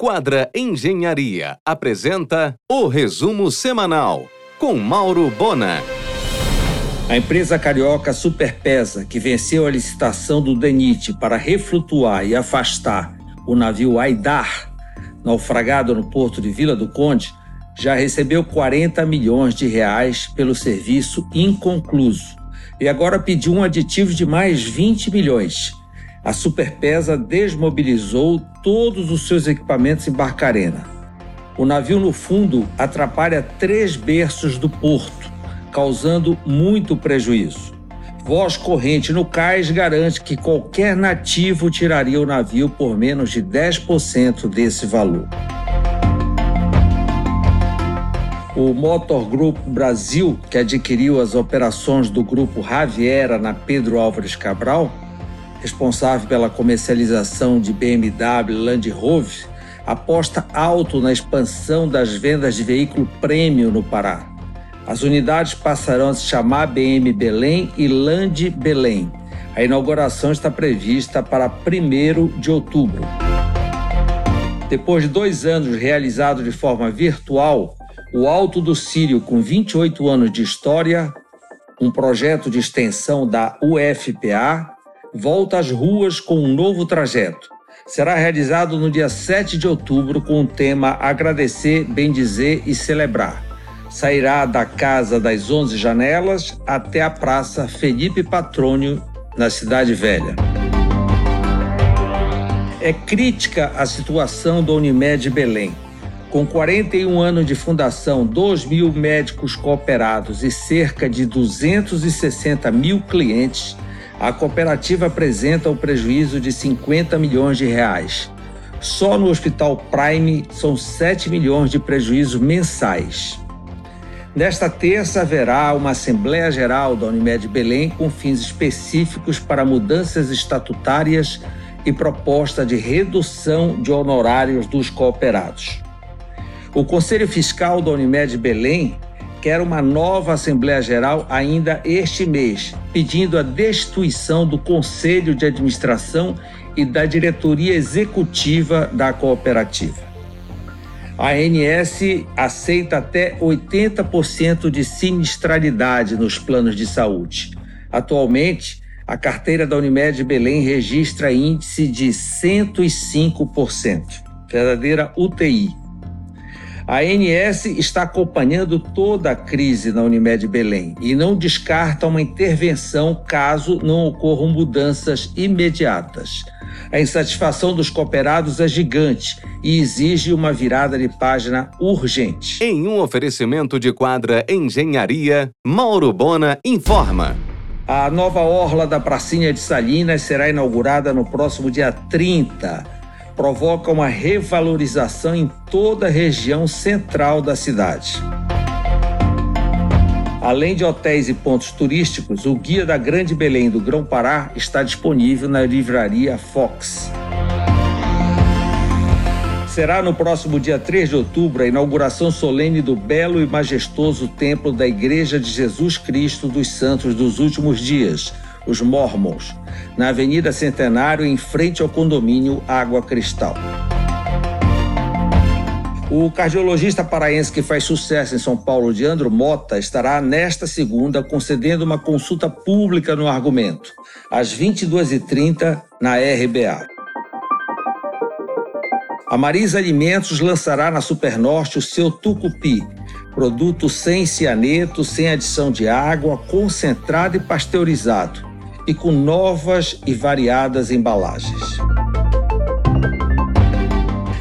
Quadra Engenharia apresenta o resumo semanal com Mauro Bona. A empresa carioca Superpesa, que venceu a licitação do DENIT para reflutuar e afastar o navio Aidar, naufragado no porto de Vila do Conde, já recebeu 40 milhões de reais pelo serviço inconcluso e agora pediu um aditivo de mais 20 milhões a Superpesa desmobilizou todos os seus equipamentos em Barcarena. O navio no fundo atrapalha três berços do porto, causando muito prejuízo. Voz corrente no cais garante que qualquer nativo tiraria o navio por menos de 10% desse valor. O Motor Group Brasil, que adquiriu as operações do grupo Raviera na Pedro Álvares Cabral, responsável pela comercialização de BMW Land Rover, aposta alto na expansão das vendas de veículo prêmio no Pará. As unidades passarão a se chamar BM Belém e Land Belém. A inauguração está prevista para 1 de outubro. Depois de dois anos realizado de forma virtual, o Alto do Sírio, com 28 anos de história, um projeto de extensão da UFPA, volta às ruas com um novo trajeto. Será realizado no dia 7 de outubro com o tema Agradecer, Bendizer e Celebrar. Sairá da Casa das Onze Janelas até a Praça Felipe Patrônio, na Cidade Velha. É crítica a situação da Unimed Belém. Com 41 anos de fundação, 2 mil médicos cooperados e cerca de 260 mil clientes, a cooperativa apresenta um prejuízo de 50 milhões de reais. Só no Hospital Prime são 7 milhões de prejuízos mensais. Nesta terça haverá uma Assembleia Geral da Unimed Belém com fins específicos para mudanças estatutárias e proposta de redução de honorários dos cooperados. O Conselho Fiscal da Unimed Belém quer uma nova Assembleia Geral ainda este mês, pedindo a destituição do Conselho de Administração e da diretoria executiva da cooperativa. A ANS aceita até 80% de sinistralidade nos planos de saúde. Atualmente, a carteira da Unimed Belém registra índice de 105%, verdadeira UTI. A ANS está acompanhando toda a crise na Unimed Belém e não descarta uma intervenção caso não ocorram mudanças imediatas. A insatisfação dos cooperados é gigante e exige uma virada de página urgente. Em um oferecimento de quadra Engenharia, Mauro Bona informa. A nova orla da Pracinha de Salinas será inaugurada no próximo dia 30 provoca uma revalorização em toda a região central da cidade. Além de hotéis e pontos turísticos, o Guia da Grande Belém do Grão-Pará está disponível na livraria Fox. Será no próximo dia 3 de outubro a inauguração solene do belo e majestoso templo da Igreja de Jesus Cristo dos Santos dos Últimos Dias, os Mormons, na Avenida Centenário, em frente ao condomínio Água Cristal. O cardiologista paraense que faz sucesso em São Paulo, Leandro Mota, estará nesta segunda concedendo uma consulta pública no argumento, às 22h30, na RBA. A Marisa Alimentos lançará na Supernorte o seu Tucupi, produto sem cianeto, sem adição de água, concentrado e pasteurizado e com novas e variadas embalagens.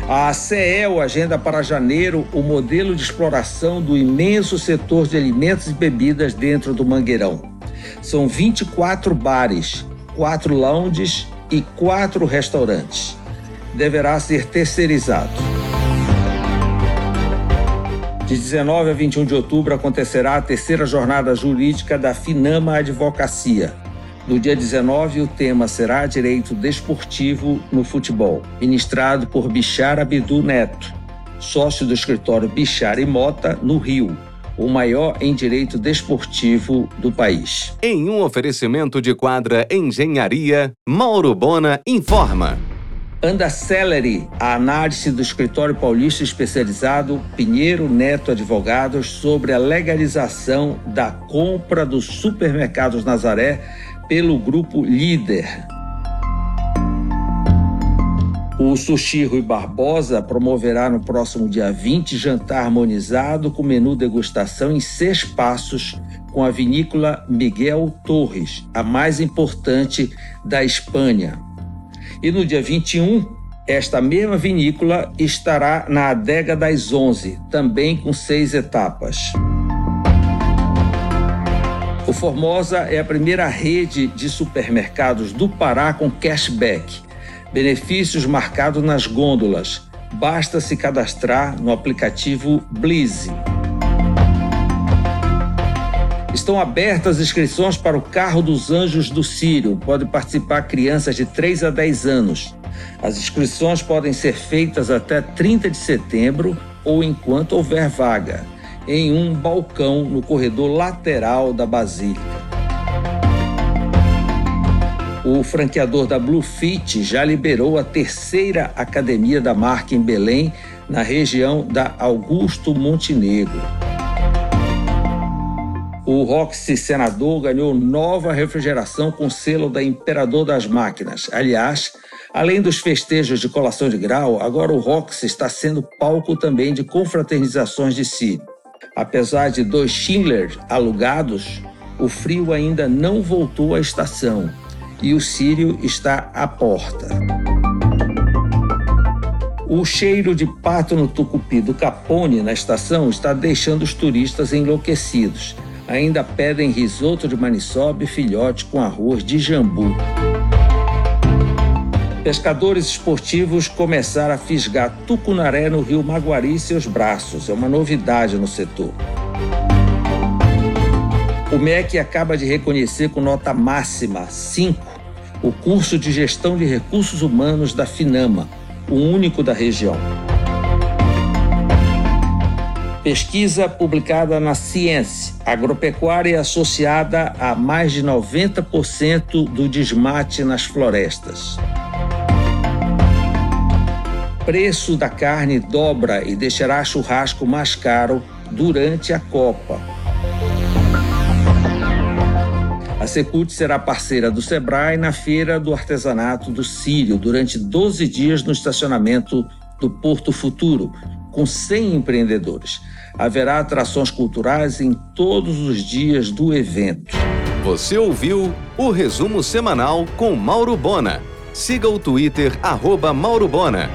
A CEL agenda para janeiro o modelo de exploração do imenso setor de alimentos e bebidas dentro do Mangueirão. São 24 bares, 4 lounges e 4 restaurantes. Deverá ser terceirizado. De 19 a 21 de outubro acontecerá a terceira jornada jurídica da Finama Advocacia, no dia 19, o tema será Direito Desportivo no Futebol, ministrado por Bichar Abdu Neto, sócio do escritório Bichar e Mota, no Rio, o maior em direito desportivo do país. Em um oferecimento de quadra Engenharia, Mauro Bona informa. Anda Celery, a análise do escritório paulista especializado Pinheiro Neto Advogados sobre a legalização da compra dos supermercados Nazaré pelo grupo Líder. O Sushi Rui Barbosa promoverá no próximo dia 20 jantar harmonizado com menu degustação em seis passos com a vinícola Miguel Torres, a mais importante da Espanha. E no dia 21, esta mesma vinícola estará na Adega das Onze, também com seis etapas. Formosa é a primeira rede de supermercados do Pará com cashback, benefícios marcados nas gôndolas. Basta se cadastrar no aplicativo Blize. Estão abertas inscrições para o Carro dos Anjos do Sírio. Podem participar crianças de 3 a 10 anos. As inscrições podem ser feitas até 30 de setembro ou enquanto houver vaga, em um balcão no corredor lateral da Basílica. O franqueador da Bluefit já liberou a terceira academia da marca em Belém, na região da Augusto Montenegro. O Roxy Senador ganhou nova refrigeração com selo da Imperador das Máquinas. Aliás, além dos festejos de colação de grau, agora o Roxy está sendo palco também de confraternizações de si. Apesar de dois Schindler alugados, o frio ainda não voltou à estação e o Sírio está à porta. O cheiro de pato no tucupi do Capone na estação está deixando os turistas enlouquecidos ainda pedem risoto de maniçoba e filhote com arroz de jambu. Pescadores esportivos começaram a fisgar tucunaré no rio Maguari e seus braços. É uma novidade no setor. O MEC acaba de reconhecer com nota máxima 5 o curso de gestão de recursos humanos da FINAMA, o único da região. Pesquisa publicada na Ciência, agropecuária associada a mais de 90% do desmate nas florestas. Preço da carne dobra e deixará churrasco mais caro durante a Copa. A Secult será parceira do Sebrae na Feira do Artesanato do Sírio durante 12 dias no estacionamento do Porto Futuro, com 100 empreendedores. Haverá atrações culturais em todos os dias do evento. Você ouviu o resumo semanal com Mauro Bona. Siga o Twitter, arroba Mauro Bona.